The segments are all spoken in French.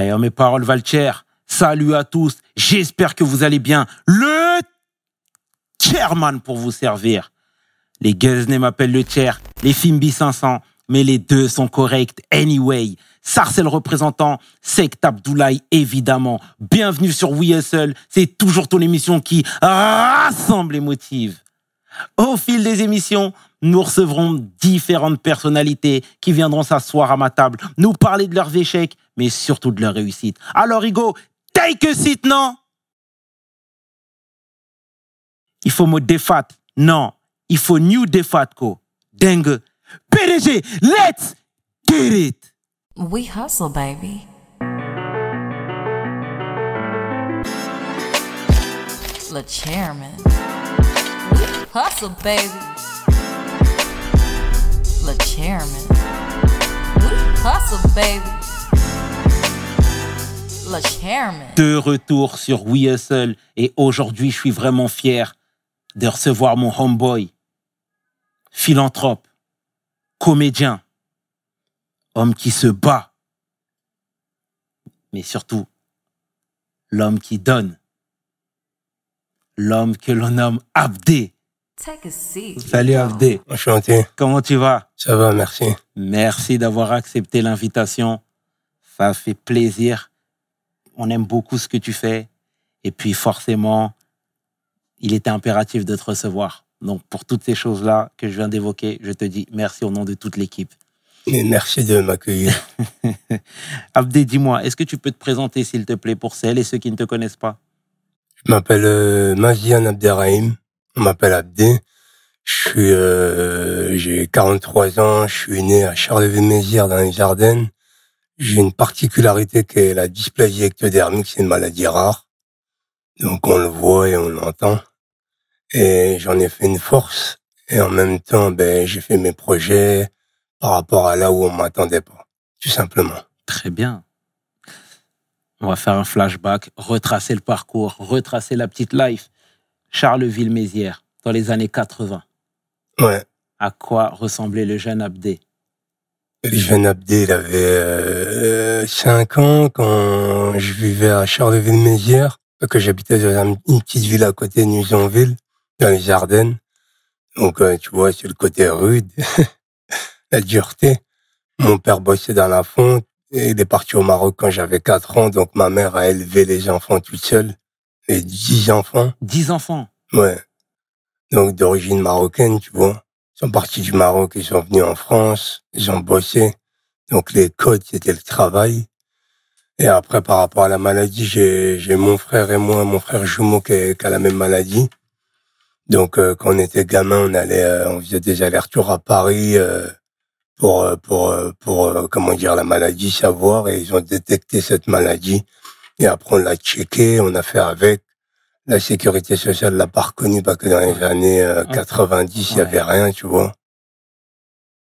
Eh, mes paroles valent cher. Salut à tous. J'espère que vous allez bien. Le chairman pour vous servir. Les Guesnay m'appellent le chair, les Fimbi 500, mais les deux sont corrects anyway. Sarcel représentant, Sect Abdoulaye évidemment. Bienvenue sur We Hustle, c'est toujours ton émission qui rassemble et motive. Au fil des émissions, nous recevrons différentes personnalités qui viendront s'asseoir à ma table, nous parler de leurs échecs, mais surtout de leurs réussites. Alors Hugo, take a seat, non? Il faut mot défat. Non, il faut new défat, ko. Dingue. PDG, let's get it We hustle, baby. Le chairman. Hustle, baby. Le chairman. Hustle, baby. De retour sur We Hustle et aujourd'hui je suis vraiment fier de recevoir mon homeboy, philanthrope, comédien, homme qui se bat, mais surtout l'homme qui donne, l'homme que l'on nomme Abdé. Take a seat. Salut Abdé, Enchanté. comment tu vas? Ça va, merci. Merci d'avoir accepté l'invitation. Ça fait plaisir. On aime beaucoup ce que tu fais. Et puis forcément, il était impératif de te recevoir. Donc pour toutes ces choses-là que je viens d'évoquer, je te dis merci au nom de toute l'équipe. Et merci de m'accueillir. Abdé, dis-moi, est-ce que tu peux te présenter s'il te plaît pour celles et ceux qui ne te connaissent pas? Je m'appelle euh, Mazian Abderrahim. On m'appelle Abdé. Je suis, euh, j'ai 43 ans. Je suis né à Charleville-Mézières dans les Ardennes. J'ai une particularité qui est la dysplasie ectodermique. C'est une maladie rare. Donc on le voit et on l'entend. Et j'en ai fait une force. Et en même temps, ben, j'ai fait mes projets par rapport à là où on m'attendait pas. Tout simplement. Très bien. On va faire un flashback, retracer le parcours, retracer la petite life. Charleville-Mézières, dans les années 80. Ouais. À quoi ressemblait le jeune Abdé? Le jeune Abdé, il avait euh, 5 ans quand je vivais à Charleville-Mézières, que j'habitais dans un- une petite ville à côté de Nuzonville, dans les Ardennes. Donc, euh, tu vois, c'est le côté rude, la dureté. Mon père bossait dans la fonte et il est parti au Maroc quand j'avais 4 ans, donc ma mère a élevé les enfants toute seule, les 10 enfants. Dix enfants? Ouais. Donc d'origine marocaine, tu vois. Sont partis du Maroc, ils sont venus en France, ils ont bossé. Donc les codes, c'était le travail. Et après, par rapport à la maladie, j'ai mon frère et moi, mon frère jumeau qui, est- qui a la même maladie. Donc euh, quand on était gamin, on allait, euh, on faisait des allers-retours à Paris euh, pour euh, pour pour comment dire la maladie, savoir. Et ils ont détecté cette maladie. Et après, on l'a checké, on a fait avec. La sécurité sociale l'a pas reconnu parce que dans les années euh, 90, il y avait rien, tu vois.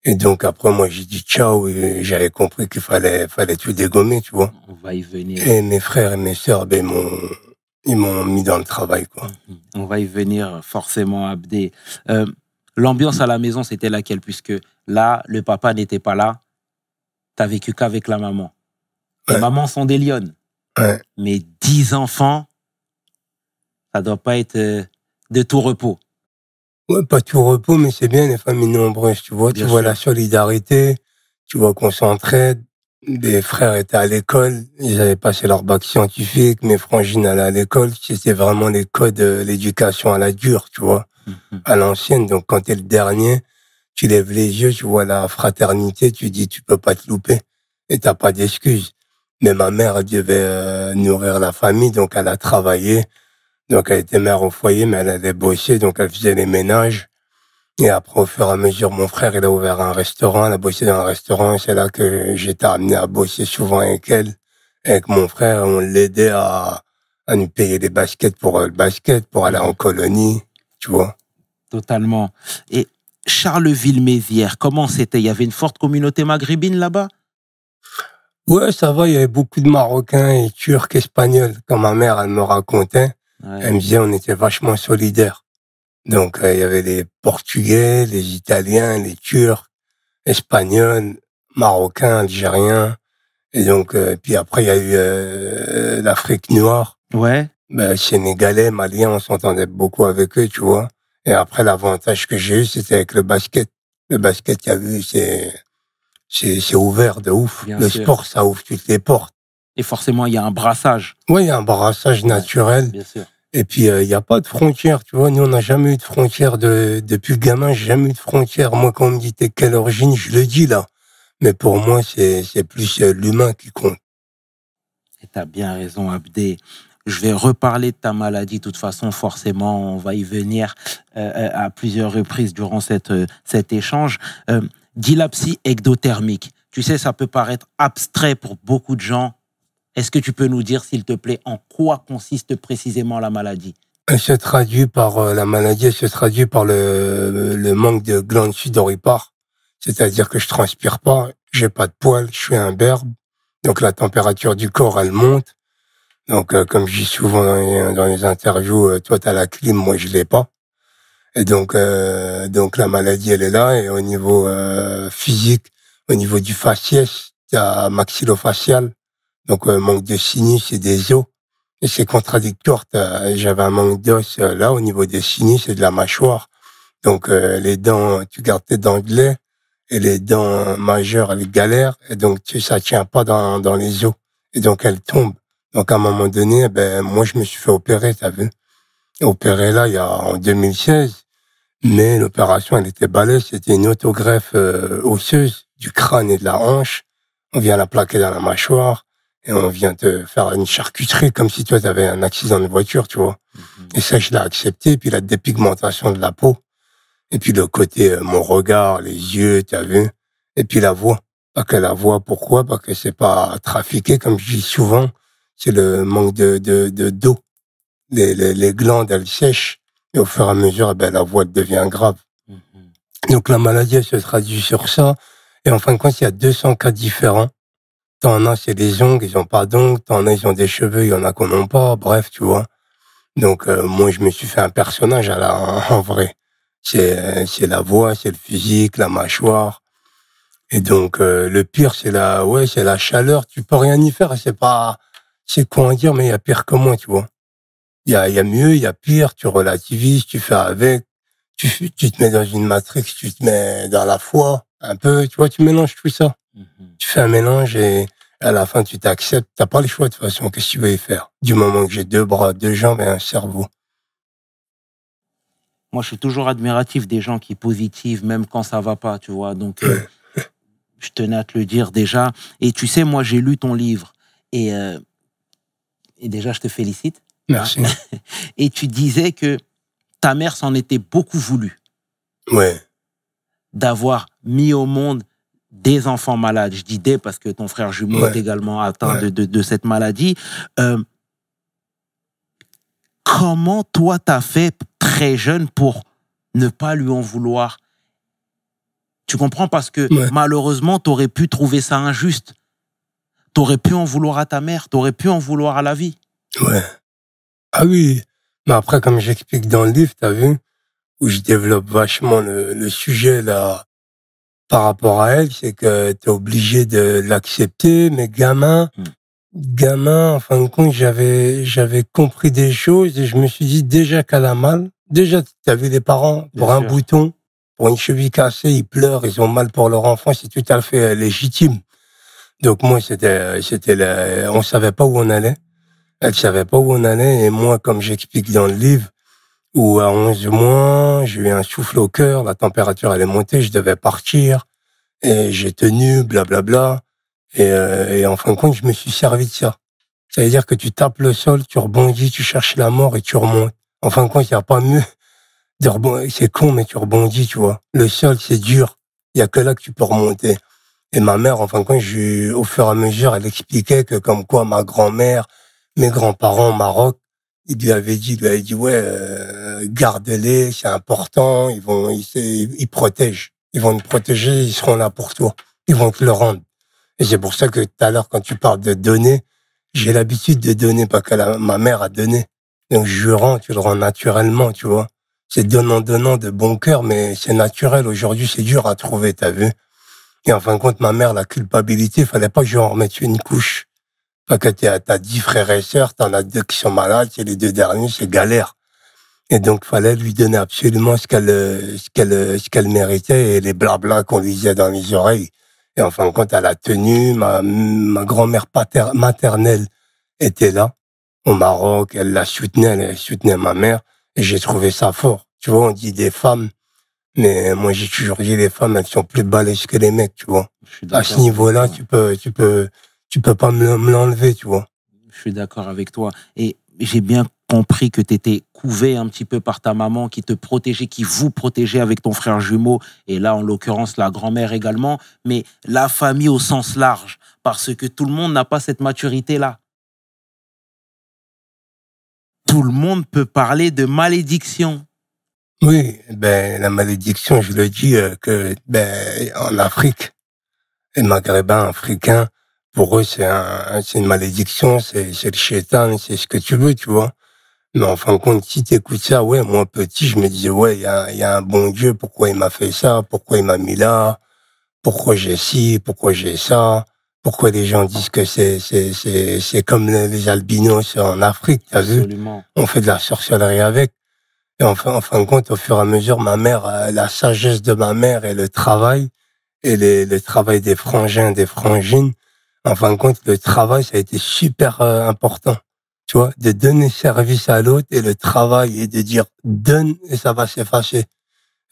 Et donc après, moi, j'ai dit ciao et j'avais compris qu'il fallait, fallait tout dégommer, tu vois. On va y venir. Et mes frères et mes sœurs, ben, ils m'ont, ils m'ont mis dans le travail, quoi. Mhm. On va y venir forcément, Abdé. Euh, L'ambiance à la maison, c'était laquelle? Puisque là, le papa n'était pas là. T'as vécu qu'avec la maman. Les Ouais. mamans sont des lionnes. Ouais. Mais dix enfants, ça doit pas être euh, de tout repos. Ouais, pas tout repos, mais c'est bien les familles nombreuses, tu vois. Bien tu vois la solidarité, tu vois qu'on s'entraide. Des frères étaient à l'école, ils avaient passé leur bac scientifique, mes frangines allaient à l'école. C'était vraiment les codes de l'éducation à la dure, tu vois, Mhm. à l'ancienne. Donc quand t'es le dernier, tu lèves les yeux, tu vois la fraternité, tu dis tu peux pas te louper et t'as pas d'excuses. Mais ma mère devait euh, nourrir la famille, donc elle a travaillé. Donc elle était mère au foyer, mais elle allait bosser, donc elle faisait les ménages. Et après, au fur et à mesure, mon frère, il a ouvert un restaurant, elle a bossé dans un restaurant, c'est là que j'étais amené à bosser souvent avec elle, avec mon frère, on l'aidait à, à nous payer des baskets pour euh, le basket, pour aller en colonie, tu vois. Totalement. Et Charleville-Mézières, comment c'était? Il y avait une forte communauté maghrébine là-bas? Ouais, ça va, il y avait beaucoup de Marocains et Turcs, Espagnols. Quand ma mère, elle me racontait, Ouais. elle me disait, on était vachement solidaires. Donc, euh, il y avait les Portugais, les Italiens, les Turcs, Espagnols, Marocains, Algériens. Et donc, euh, puis après, il y a eu euh, l'Afrique noire. Ouais. Ben, Sénégalais, Maliens, on s'entendait beaucoup avec eux, tu vois. Et après, l'avantage que j'ai eu, c'était avec le basket. Le basket, tu as vu, c'est c'est c'est ouvert de ouf. Bien le sûr. sport, ça ouvre toutes les portes. Et forcément, il y a un brassage. Oui, il y a un brassage naturel. Bien sûr. Et puis, euh, il n'y a pas de frontières, tu vois. Nous, on n'a jamais eu de frontières de, depuis gamin, j'ai jamais eu de frontières. Moi, quand on me dit t'es quelle origine, je le dis là. Mais pour moi, c'est, plus euh, l'humain qui compte. Et t'as bien raison, Abdé. Je vais reparler de ta maladie. De toute façon, forcément, on va y venir euh, euh, à plusieurs reprises durant cette, euh, cet échange. Euh, dilapsie ectothermique. Tu sais, ça peut paraître abstrait pour beaucoup de gens. Est-ce que tu peux nous dire, s'il te plaît, en quoi consiste précisément la maladie? Elle se traduit par, euh, la maladie, elle se traduit par le, manque de glandes sudoripares. C'est-à-dire que je transpire pas, j'ai pas de poils, je suis imberbe. Donc, la température du corps, elle monte. Donc, euh, comme je dis souvent dans les, interviews, euh, toi, t'as la clim, moi, je l'ai pas. Et donc, euh, donc la maladie, elle est là. Et au niveau physique, au niveau du faciès, t'as maxillofacial. Donc, euh, manque de sinus et des os. Et c'est contradictoire. J'avais un manque d'os euh, là, au niveau des sinus et de la mâchoire. Donc, euh, les dents, tu gardes tes dents de. Et les dents majeures, elles galèrent. Et donc, tu, ça tient pas dans, dans les os. Et donc, elles tombent. Donc, à un moment donné, ben, moi, je me suis fait opérer, t'as vu? Opéré là, il y a, en 2016. Mais l'opération, elle était balèze. C'était une autogreffe euh, osseuse du crâne et de la hanche. On vient la plaquer dans la mâchoire et on vient te faire une charcuterie comme si toi, tu avais un accident de voiture, tu vois. Et ça, je l'ai accepté. Puis la dépigmentation de la peau. Et puis le côté, euh, mon regard, les yeux, tu as vu. Et puis la voix. Pas que la voix, pourquoi? Parce que c'est pas trafiqué, comme je dis souvent. C'est le manque de de de- d'eau. Les, les, les glandes, elles sèchent. Et au fur et à mesure, eh ben, la voix devient grave. Donc la maladie, elle se traduit sur ça. Et en fin de compte, il y a 200 cas différents. T'en as, c'est des ongles, ils ont pas d'ongles. T'en as, ils ont des cheveux, il y en a qu'on n'ont pas. Bref, tu vois. Donc euh, moi, je me suis fait un personnage à la, en vrai. C'est euh, c'est la voix, c'est le physique, la mâchoire. Et donc euh, le pire, c'est la ouais, c'est la chaleur. Tu peux rien y faire. C'est pas, c'est quoi dire, mais il y a pire que moi, tu vois. Il y a, y a mieux, il y a pire. Tu relativises, tu fais avec. Tu, tu te mets dans une matrix, tu te mets dans la foi, un peu. Tu vois, tu mélanges tout ça. Tu fais un mélange et à la fin, tu t'acceptes. T'as pas le choix de toute façon. Qu'est-ce que tu veux y faire? Du moment que j'ai deux bras, deux jambes et un cerveau. Moi, je suis toujours admiratif des gens qui positivent, même quand ça va pas, tu vois. Donc, euh, je tenais à te le dire déjà. Et tu sais, moi, j'ai lu ton livre. Et, euh, et déjà, je te félicite. Merci. Et tu disais que ta mère s'en était beaucoup voulu Ouais. d'avoir mis au monde des enfants malades. Je dis des parce que ton frère jumeau Ouais. est également atteint Ouais. de, de, de cette maladie. Euh, comment toi t'as fait très jeune pour ne pas lui en vouloir? Tu comprends? Parce que Ouais. malheureusement t'aurais pu trouver ça injuste. T'aurais pu en vouloir à ta mère, t'aurais pu en vouloir à la vie. Ouais. Ah oui. Mais après, comme j'explique dans le livre, t'as vu, où je développe vachement le, le sujet là, par rapport à elle, c'est que t'es obligé de l'accepter, mais gamin, Hmm. gamin, en fin de compte, j'avais, j'avais compris des choses et je me suis dit déjà qu'elle a mal. Déjà, t'as vu les parents, pour Bien un sûr. bouton, pour une cheville cassée, ils pleurent, ils ont mal pour leur enfant, c'est tout à fait euh, légitime. Donc moi, c'était, c'était, la- on savait pas où on allait. Elle savait pas où on allait et moi, comme j'explique dans le livre, où à 11 mois, j'ai eu un souffle au cœur, la température elle est montée, je devais partir et j'ai tenu, blablabla. Et, euh, et en fin de compte, je me suis servi de ça. Ça veut dire que tu tapes le sol, tu rebondis, tu cherches la mort et tu remontes. En fin de compte, il n'y a pas mieux de rebondir. C'est con, mais tu rebondis, tu vois. Le sol, c'est dur. Il y a que là que tu peux remonter. Et ma mère, en fin de compte, je- au fur et à mesure, elle expliquait que comme quoi ma grand-mère, mes grands-parents au Maroc, ils lui avaient dit, ils lui avaient dit, ouais, euh, garde-les, c'est important, ils vont, ils, ils, protègent. Ils vont te protéger, ils seront là pour toi. Ils vont te le rendre. Et c'est pour ça que tout à l'heure, quand tu parles de donner, j'ai l'habitude de donner parce que ma mère a donné. Donc, je rends, tu le rends naturellement, tu vois. C'est donnant, donnant de bon cœur, mais c'est naturel. Aujourd'hui, c'est dur à trouver, t'as vu. Et en fin de compte, ma mère, la culpabilité, fallait pas que je remette une couche. Pas que t'as t'as dix frères et sœurs, t'en as deux qui sont malades, c'est les deux derniers, c'est galère. Et donc, fallait lui donner absolument ce qu'elle, ce qu'elle, ce qu'elle méritait et les blabla qu'on lui disait dans les oreilles. Et en fin de compte, elle a tenu. Ma, ma grand-mère maternelle était là, au Maroc. Elle la soutenait, elle soutenait ma mère. Et j'ai trouvé ça fort. Tu vois, on dit des femmes. Mais moi, j'ai toujours dit les femmes, elles sont plus balèzes que les mecs, tu vois. À ce niveau-là, tu peux, tu peux, tu peux pas me me l'enlever, tu vois. Je suis d'accord avec toi. Et j'ai bien compris que tu étais couvé un petit peu par ta maman qui te protégeait, qui vous protégeait avec ton frère jumeau. Et là, en l'occurrence, la grand-mère également. Mais la famille au sens large. Parce que tout le monde n'a pas cette maturité-là. Tout le monde peut parler de malédiction. Oui, ben la malédiction, je le dis euh, que ben en Afrique, les Maghrébins africains, pour eux c'est un, c'est une malédiction, c'est le chétan, c'est ce que tu veux, tu vois. Mais en fin de compte, si t'écoutes ça, ouais, moi petit, je me disais ouais, il y a, y a un bon Dieu, pourquoi il m'a fait ça, pourquoi il m'a mis là, pourquoi j'ai ci, pourquoi j'ai ça, pourquoi les gens disent que c'est c'est c'est c'est comme les, les albinos en Afrique, t'as vu? On fait de la sorcellerie avec. Et enfin, en fin de compte, au fur et à mesure, ma mère, euh, la sagesse de ma mère et le travail, et les- le travail des frangins, des frangines, en fin de compte, le travail, ça a été super euh, important. Tu vois, de donner service à l'autre et le travail et de dire donne et ça va s'effacer.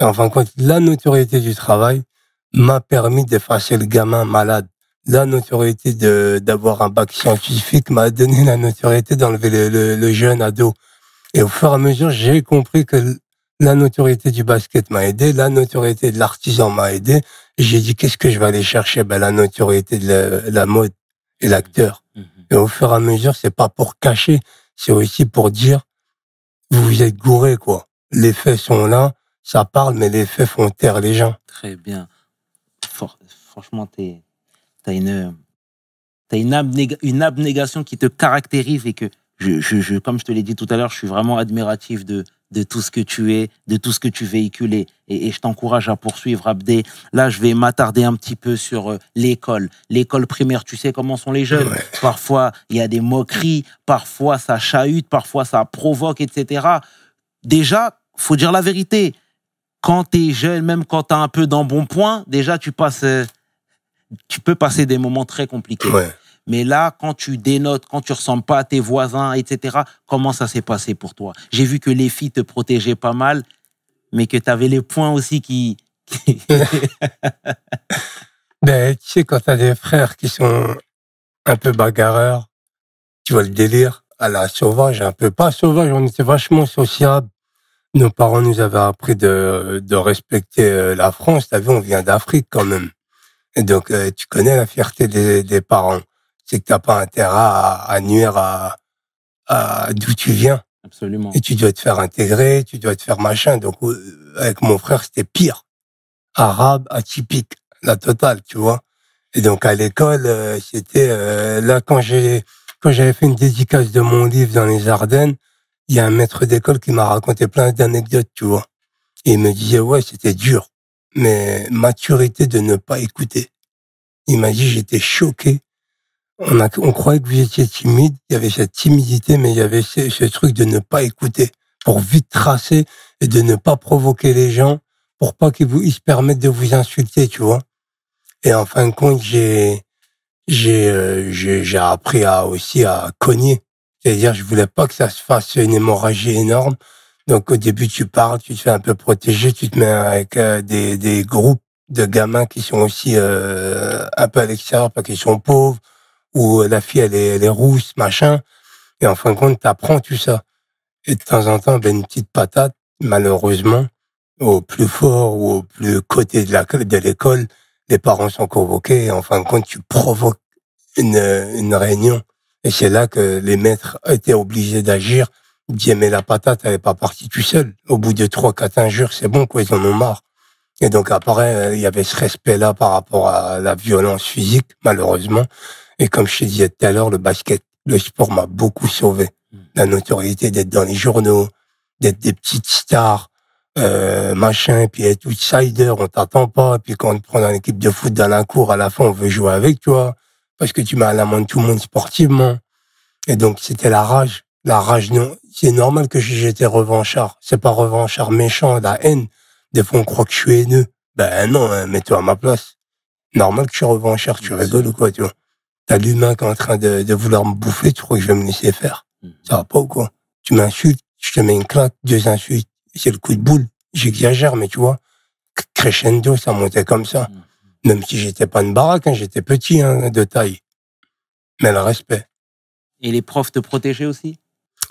Et en fin de compte, la notoriété du travail m'a permis d'effacer le gamin malade. La notoriété de d'avoir un bac scientifique m'a donné la notoriété d'enlever le, le, le jeune ado. Et au fur et à mesure, j'ai compris que la notoriété du basket m'a aidé, la notoriété de l'artisan m'a aidé. Et j'ai dit, qu'est-ce que je vais aller chercher? Ben, La notoriété de la, la mode et l'acteur. Mhm. Et au fur et à mesure, c'est pas pour cacher, c'est aussi pour dire, vous vous êtes gouré, quoi. Les faits sont là, ça parle, mais les faits font taire les gens. Très bien. For- franchement, tu as une, t'as une, abnéga- une abnégation qui te caractérise et que, je, je, je- comme je te l'ai dit tout à l'heure, je suis vraiment admiratif de, de tout ce que tu es, de tout ce que tu véhicules et, je t'encourage à poursuivre, Abdé. Là, je vais m'attarder un petit peu sur euh, l'école. L'école primaire, tu sais comment sont les jeunes. Ouais. Parfois, il y a des moqueries, parfois ça chahute, parfois ça provoque, etc. Déjà, faut dire la vérité. Quand tu es jeune, même quand tu as un peu d'embonpoint, déjà tu passes, euh, tu peux passer des moments très compliqués. Ouais. Mais là, quand tu dénotes, quand tu ressembles pas à tes voisins, etc., comment ça s'est passé pour toi? J'ai vu que les filles te protégeaient pas mal, mais que tu avais les points aussi qui. Ben, tu sais, quand t'as des frères qui sont un peu bagarreurs, tu vois le délire à la sauvage, un peu pas sauvage, on était vachement sociable. Nos parents nous avaient appris de, respecter euh, la France. T'as vu, on vient d'Afrique quand même. Et donc, euh, tu connais la fierté des parents. C'est que t'as pas intérêt à, à nuire à, à d'où tu viens. Absolument. Et tu dois te faire intégrer, tu dois te faire machin. Donc, euh, avec mon frère, c'était pire. Arabe, atypique, la totale, tu vois. Et donc, à l'école, euh, c'était euh, là quand j'ai quand j'avais fait une dédicace de mon livre dans les Ardennes, il y a un maître d'école qui m'a raconté plein d'anecdotes, tu vois. Et il me disait ouais, c'était dur, mais maturité de ne pas écouter. Il m'a dit j'étais choqué. On, a, on croyait que vous étiez timide, il y avait cette timidité, mais il y avait ce, ce truc de ne pas écouter, pour vite tracer et de ne pas provoquer les gens, pour pas qu'ils vous ils se permettent de vous insulter, tu vois. Et en fin de compte, j'ai j'ai euh, j'ai appris à aussi à cogner. C'est-à-dire, je voulais pas que ça se fasse une hémorragie énorme. Donc au début, tu parles, tu te fais un peu protéger, tu te mets avec euh, des des groupes de gamins qui sont aussi euh, un peu à l'extérieur parce qu'ils sont pauvres ou la fille elle est, elle est rousse, machin. Et en fin de compte, t'apprends tout ça. Et de temps en temps, ben, une petite patate, malheureusement, au plus fort ou au plus côté de la de l'école, les parents sont convoqués et en fin de compte, tu provoques une, une réunion. Et c'est là que les maîtres étaient obligés d'agir. Disaient, mais la patate, elle est pas partie tout seul. Au bout de trois, quatre injures, c'est bon, quoi, ils en ont marre. Et donc après, euh, il y avait ce respect-là par rapport à la violence physique, malheureusement. Et comme je te disais tout à l'heure, le basket, le sport m'a beaucoup sauvé. La notoriété d'être dans les journaux, d'être des petites stars, euh, machin, puis être outsider, on t'attend pas, puis quand on te prend dans l'équipe de foot dans la cour, à la fin, on veut jouer avec toi, parce que tu mets à l'amende tout le monde sportivement. Et donc, c'était la rage. La rage, non. C'est normal que j'étais revanchard. C'est pas revanchard méchant, la haine. Des fois, on croit que je suis haineux. Ben non, hein, mets-toi à ma place. Normal que je suis revanchard, tu rigoles ou quoi, tu vois. T'as l'humain qui est en train de, de vouloir me bouffer, tu crois que je vais me laisser faire? Mhm. Ça va pas ou quoi? Tu m'insultes, je te mets une claque, deux insultes, c'est le coup de boule. J'exagère, mais tu vois, crescendo, ça montait comme ça. Mhm. Même si j'étais pas une baraque, hein, j'étais petit hein, de taille. Mais le respect. Et les profs te protégeaient aussi?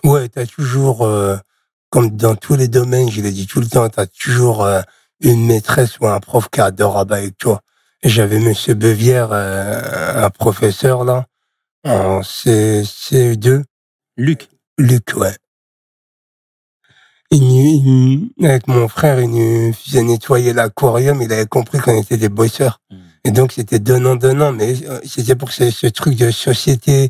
Ouais, t'as toujours, euh, comme dans tous les domaines, je l'ai dit tout le temps, t'as toujours euh, une maîtresse ou un prof qui est adorable avec toi. J'avais Monsieur Bevière, euh, un professeur là, en C- CE2, Luc. Luc, ouais. Il, il- avec mon frère, il nous faisait nettoyer l'aquarium, il avait compris qu'on était des bosseurs. Mhm. Et donc, c'était donnant-donnant, mais euh, c'était pour ce, ce truc de société,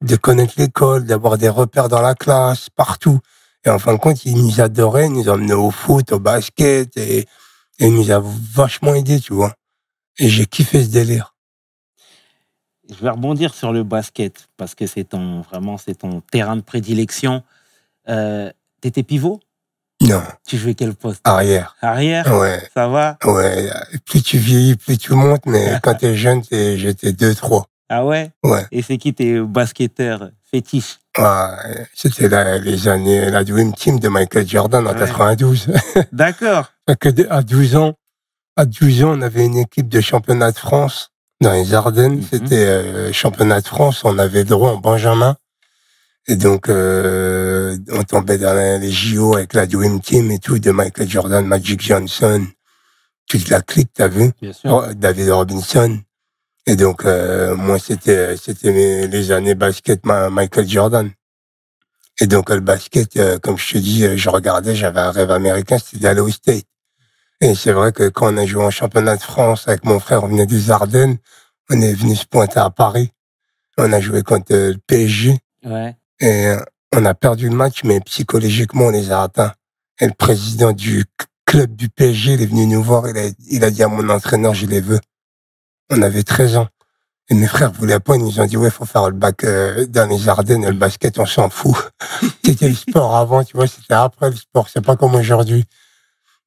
de connaître l'école, d'avoir des repères dans la classe, partout. Et en fin de compte, il nous adorait, il nous emmenait au foot, au basket, et, et il nous a vachement aidés, tu vois. Et j'ai kiffé ce délire. Je vais rebondir sur le basket parce que c'est ton vraiment c'est ton terrain de prédilection. Euh, T'étais pivot? Non, Tu jouais quel poste? Arrière. Arrière? Ouais, Ça va? Ouais. Plus tu vieillis, plus tu montes, mais quand t'es jeune, j'étais 2-3. Ah ouais? Ouais. Et c'est qui tes basketteurs fétiches? Ouais, C'était les années, la Dream Team de Michael Jordan en Ouais. 92. D'accord. À 12 ans, à 12 ans, on avait une équipe de championnat de France dans les Ardennes. Mhm. C'était euh, championnat de France. On avait droit en Benjamin. Et donc, euh, on tombait dans les JO avec la Dream Team et tout, de Michael Jordan, Magic Johnson, toute la clique, t'as vu? Bien sûr. Oh, David Robinson. Et donc, euh, moi, c'était c'était les années basket Michael Jordan. Et donc, le basket, euh, comme je te dis, je regardais, j'avais un rêve américain, c'était d'aller au State. Et c'est vrai que quand on a joué en championnat de France avec mon frère, on venait des Ardennes, on est venu se pointer à Paris. On a joué contre euh, le PSG Ouais. et euh, on a perdu le match, mais psychologiquement, on les a atteints. Et le président du club du PSG, il est venu nous voir, il a, il a dit à mon entraîneur, je les veux. On avait 13 ans. Et mes frères voulaient pas, ils nous ont dit, ouais, faut faire le bac euh, dans les Ardennes, et le basket, on s'en fout. c'était le sport avant, tu vois, c'était après le sport, c'est pas comme aujourd'hui.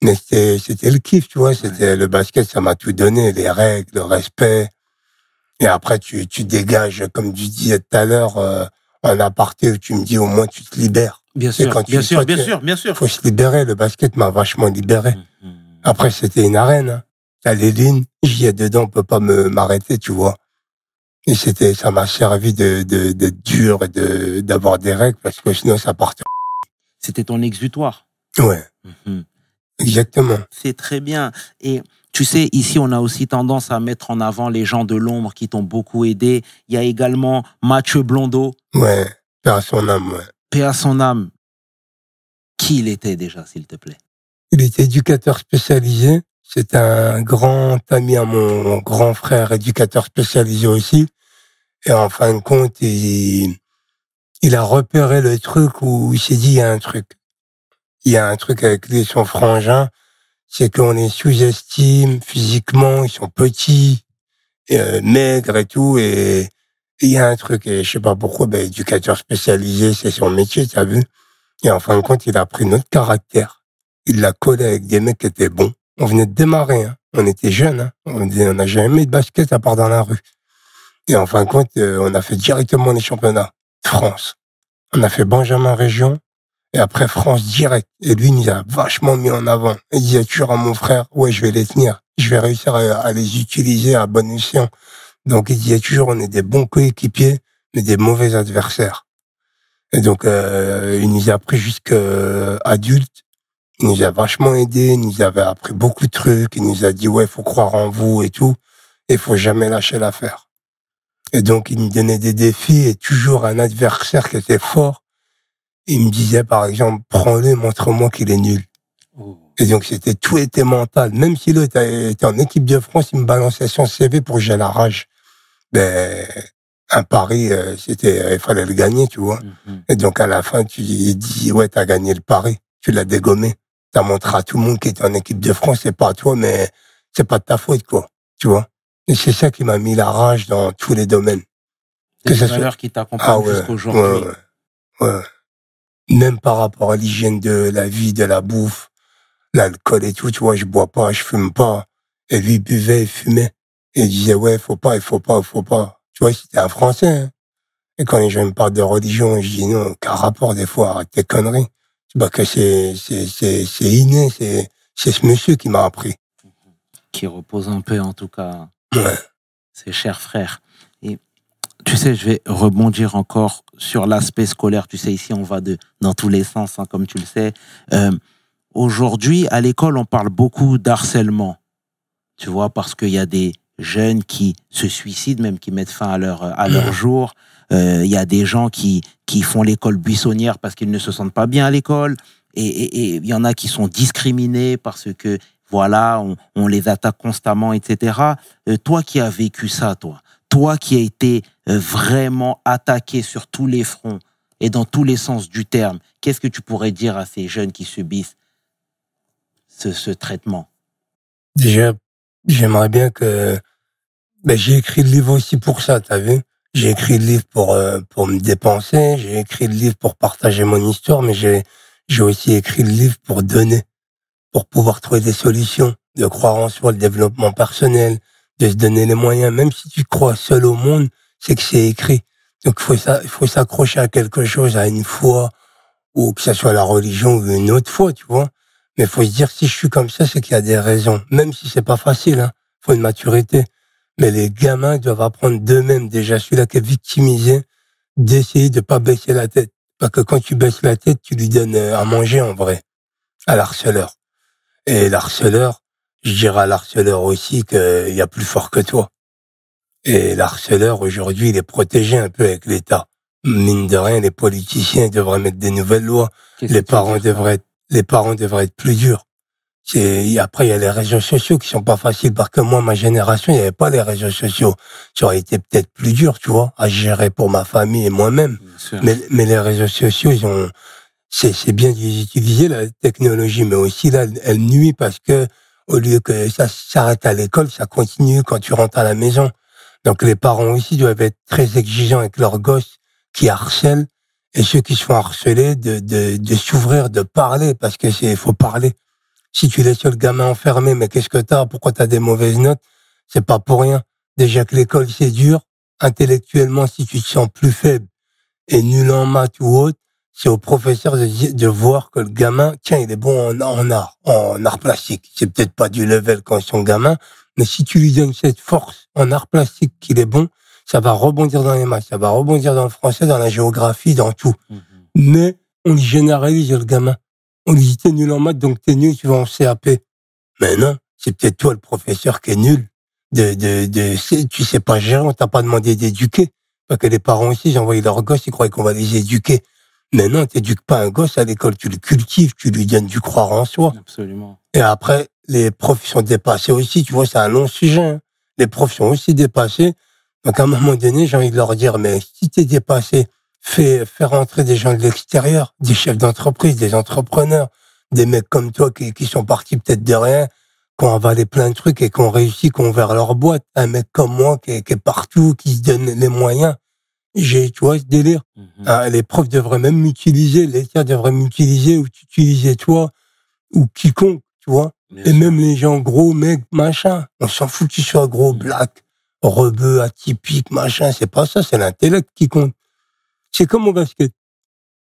Mais c'était, le kiff, tu vois, c'était le basket, ça m'a tout donné, les règles, le respect. Et après, tu, tu dégages, comme tu disais tout à l'heure, euh, un aparté où tu me dis, au moins, tu te libères. Bien sûr. quand tu- Bien sûr. toi, Bien tu- sûr. Bien sûr. Faut se libérer, le basket m'a vachement libéré. Mhm. Après, c'était une arène. Hein. T'as les lignes, j'y ai dedans, on peut pas me m'arrêter, tu vois. Et c'était, ça m'a servi de, de, de dur et de, d'avoir des règles parce que sinon ça partait. C'était ton exutoire. Ouais. Exactement. C'est très bien. Et tu sais, ici, on a aussi tendance à mettre en avant les gens de l'ombre qui t'ont beaucoup aidé. Il y a également Mathieu Blondeau, Ouais, faire son âme, ouais. paix à son âme. Qui il était déjà, s'il te plaît? Il était éducateur spécialisé. C'est un grand ami à mon grand frère, éducateur spécialisé aussi. Et en fin de compte, il, il a repéré le truc où il s'est dit, il y a un truc. Il y a un truc avec et son frangin. C'est qu'on les sous-estime physiquement, ils sont petits, euh, maigres et tout. Et il y a un truc, et je sais pas pourquoi, ben, éducateur spécialisé, c'est son métier, t'as vu? Et en fin de compte, il a pris notre caractère il l'a collé avec des mecs qui étaient bons. On venait de démarrer, hein. on était jeunes, hein. on n'a jamais mis de basket à part dans la rue. Et en fin de compte, euh, on a fait directement les championnats France. On a fait Benjamin Région et après France direct. Et lui, il nous a vachement mis en avant. Il disait toujours à mon frère, ouais, je vais les tenir, je vais réussir à, les utiliser à bon escient. Donc il disait toujours, on est des bons coéquipiers, mais des mauvais adversaires. Et donc, euh, il nous a pris jusqu'à adulte. Il nous a vachement aidé, il nous avait appris beaucoup de trucs, il nous a dit ouais, faut croire en vous et tout, et faut jamais lâcher l'affaire. Et donc il me donnait des défis et toujours un adversaire qui était fort. Il me disait par exemple, prends-le, montre-moi qu'il est nul. Et donc c'était tout était mental. Même si l'autre était en équipe de France, il me balançait son CV pour que j'ai la rage. Ben un pari, euh, c'était, il fallait le gagner, tu vois. Mhm. Et donc à la fin, tu dis ouais, t'as gagné le pari, tu l'as dégommé. T'as montré à tout le monde qui est en équipe de France, c'est pas à toi, mais c'est pas de ta faute, quoi. Tu vois? Et c'est ça qui m'a mis la rage dans tous les domaines. C'est que ça des soit- valeurs qui t'accompagnent Ah ouais, jusqu'aujourd'hui. ouais, ouais. Ouais. Même par rapport à l'hygiène de la vie, de la bouffe, l'alcool et tout, tu vois, je bois pas, je fume pas. Et lui, il buvait, il fumait. Et il disait, ouais, faut pas, il faut pas, il faut pas. Tu vois, c'était un Français. hein. Et quand les gens me parlent de religion, je dis, non, aucun rapport des fois, arrête tes conneries. Bah, que c'est, c'est, c'est, c'est inné, c'est, c'est ce monsieur qui m'a appris. Qui repose en paix, en tout cas, Ouais. ses chers frères. Tu sais, je vais rebondir encore sur l'aspect scolaire. Tu sais, ici, on va de, dans tous les sens, hein, comme tu le sais. Euh, Aujourd'hui, à l'école, on parle beaucoup d'harcèlement. Tu vois, parce qu'il y a des jeunes qui se suicident, même qui mettent fin à leur, à leur jour. Euh, Il y a des gens qui, qui font l'école buissonnière parce qu'ils ne se sentent pas bien à l'école. Et et- et il y en a qui sont discriminés parce que, voilà, on, on les attaque constamment, etc. Euh, toi qui as vécu ça, toi, toi qui as été euh, vraiment attaqué sur tous les fronts et dans tous les sens du terme, qu'est-ce que tu pourrais dire à ces jeunes qui subissent ce, ce traitement? Déjà, j'aimerais bien que... Ben, j'ai écrit le livre aussi pour ça, t'as vu? J'ai écrit le livre pour euh, pour me dépenser, j'ai écrit le livre pour partager mon histoire, mais j'ai j'ai aussi écrit le livre pour donner, pour pouvoir trouver des solutions, de croire en soi, le développement personnel, de se donner les moyens. Même si tu crois seul au monde, c'est que c'est écrit. Donc il faut ça, il faut s'accrocher à quelque chose, à une foi, ou que ce soit la religion ou une autre foi, tu vois. Mais faut se dire si je suis comme ça, c'est qu'il y a des raisons. Même si c'est pas facile, hein. Faut une maturité. Mais les gamins doivent apprendre d'eux-mêmes déjà. Celui-là qui est victimisé, d'essayer de pas baisser la tête. Parce que quand tu baisses la tête, tu lui donnes euh, à manger en vrai. À l'harceleur. Et l'harceleur, je dirais à l'harceleur aussi qu'il y a plus fort que toi. Et l'harceleur, aujourd'hui, il est protégé un peu avec l'État. Mine de rien, les politiciens devraient mettre des nouvelles lois les parents devraient être, les parents devraient être plus durs. C'est, après, il y a les réseaux sociaux qui sont pas faciles parce que moi, ma génération, il n'y avait pas les réseaux sociaux. Ça aurait été peut-être plus dur, tu vois, à gérer pour ma famille et moi-même. Mais, mais les réseaux sociaux, ils ont, c'est, c'est bien d'utiliser la technologie, mais aussi là, elle nuit parce que au lieu que ça s'arrête à l'école, ça continue quand tu rentres à la maison. Donc les parents aussi doivent être très exigeants avec leurs gosses qui harcèlent et ceux qui se font harceler de, de, s'ouvrir, de parler parce que c'est faut parler. Si tu laisses le gamin enfermé, mais qu'est-ce que t'as? Pourquoi t'as des mauvaises notes? C'est pas pour rien. Déjà que l'école c'est dur. Intellectuellement, si tu te sens plus faible et nul en maths ou autre, c'est au professeur de, de voir que le gamin, tiens, il est bon en, en art, en art plastique. C'est peut-être pas du level quand son gamin, mais si tu lui donnes cette force en art plastique qu'il est bon, ça va rebondir dans les maths, ça va rebondir dans le français, dans la géographie, dans tout. Mhm. Mais on lui généralise le gamin. On lui dit t'es nul en maths, donc t'es nul, tu vas en CAP. Mais non, c'est peut-être toi le professeur qui est nul. De, de, de, tu sais pas gérer, on t'a pas demandé d'éduquer. Parce que les parents aussi, ils envoyaient leurs gosses, ils croyaient qu'on va les éduquer. Mais non, t'éduques pas un gosse à l'école, tu le cultives, tu lui donnes du croire en soi. Absolument. Et après, les profs sont dépassés aussi, tu vois, c'est un long sujet. hein. Les profs sont aussi dépassés. Donc à un moment donné, j'ai envie de leur dire, mais si t'es dépassé, fais, fais rentrer des gens de l'extérieur, des chefs d'entreprise, des entrepreneurs, des mecs comme toi qui, qui sont partis peut-être de rien, qui ont avalé plein de trucs et qui ont réussi, qui ont ouvert leur boîte. Un mec comme moi qui est, qui est partout, qui se donne les moyens. J'ai, tu vois, ce délire. Mhm. Ah, les profs devraient même m'utiliser, l'État devrait m'utiliser ou t'utiliser toi ou quiconque, tu vois. Bien Et sûr. même les gens gros, mecs, machin. On s'en fout que tu sois gros, black, rebeu, atypique, machin. C'est pas ça, c'est l'intellect qui compte. C'est comme au basket.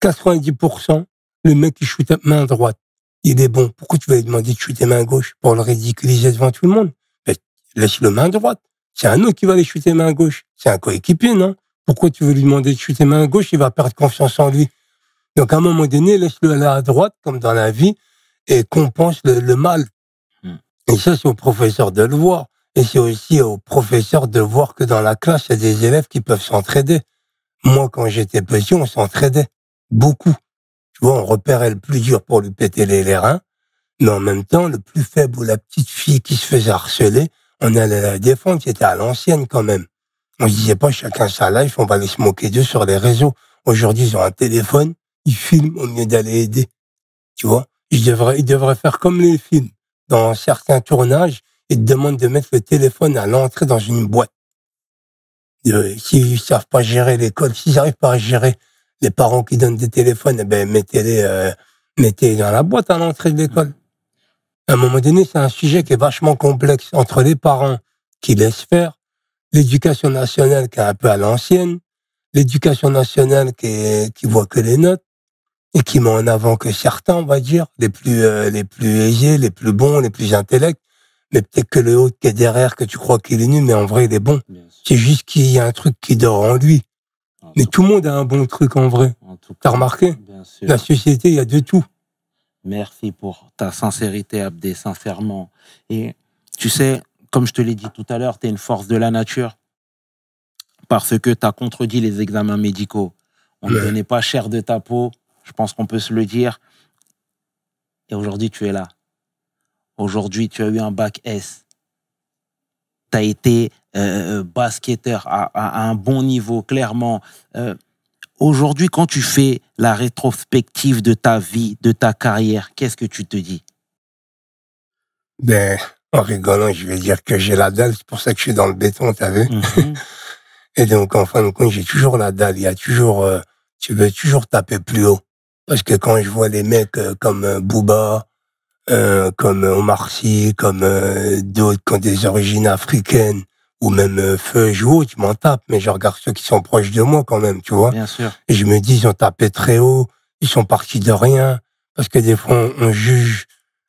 90%, le mec qui shoot main droite, il est bon. Pourquoi tu vas lui demander de shooter main gauche pour le ridiculiser devant tout le monde? Ben, Laisse-le main droite. C'est un autre qui va aller shooter main gauche. C'est un coéquipier, non? Pourquoi tu veux lui demander de shooter main gauche? Il va perdre confiance en lui. Donc à un moment donné, laisse-le aller à droite, comme dans la vie, et compense le, le mal. Hmm. Et ça, c'est au professeur de le voir. Et c'est aussi au professeur de voir que dans la classe, il y a des élèves qui peuvent s'entraider. Moi, quand j'étais petit, on s'entraidait. Beaucoup. Tu vois, on repérait le plus dur pour lui péter les, les reins. Mais en même temps, le plus faible ou la petite fille qui se faisait harceler, on allait la défendre. C'était à l'ancienne quand même. On se disait pas chacun sa life, on va aller se moquer d'eux sur les réseaux. Aujourd'hui, ils ont un téléphone, ils filment au mieux d'aller aider. Tu vois? Il devrait, il devrait faire comme les films. Dans certains tournages, ils te demandent de mettre le téléphone à l'entrée dans une boîte. Euh, S'ils savent pas gérer l'école, s'ils arrivent pas à gérer les parents qui donnent des téléphones, eh ben, mettez-les, euh, mettez dans la boîte à l'entrée de l'école. À un moment donné, c'est un sujet qui est vachement complexe entre les parents qui laissent faire, l'éducation nationale qui est un peu à l'ancienne, l'éducation nationale qui, est, qui voit que les notes et qui met en avant que certains, on va dire, les plus, euh, les plus aisés, les plus bons, les plus intellects, mais peut-être que le haut qui est derrière, que tu crois qu'il est nul, mais en vrai, il est bon. C'est juste qu'il y a un truc qui dort en lui. En Mais tout- le monde a un bon truc en vrai. T'as remarqué? Bien sûr. La société, il y a de tout. Merci pour ta sincérité, Abdé, sincèrement. Et tu sais, comme je te l'ai dit tout à l'heure, tu es une force de la nature. Parce que tu as contredit les examens médicaux. On ne Ouais. donnait pas cher de ta peau, je pense qu'on peut se le dire. Et aujourd'hui, tu es là. Aujourd'hui, tu as eu un bac S. Tu as été euh, basketteur à, à- à un bon niveau, clairement. Euh, Aujourd'hui, quand tu fais la rétrospective de ta vie, de ta carrière, qu'est-ce que tu te dis? Ben, en rigolant, je vais dire que j'ai la dalle, c'est pour ça que je suis dans le béton, t'as vu? Mhm. Et donc, en fin de compte, j'ai toujours la dalle. Il y a toujours, euh, tu veux toujours taper plus haut. Parce que quand je vois des mecs euh, comme euh, Booba, euh, comme Omar Sy, comme euh, d'autres qui ont des origines africaines, ou même Feu ou tu m'en tapes, mais je regarde ceux qui sont proches de moi quand même, tu vois. Bien sûr. Et je me dis, ils ont tapé très haut, ils sont partis de rien. Parce que des fois, on, on juge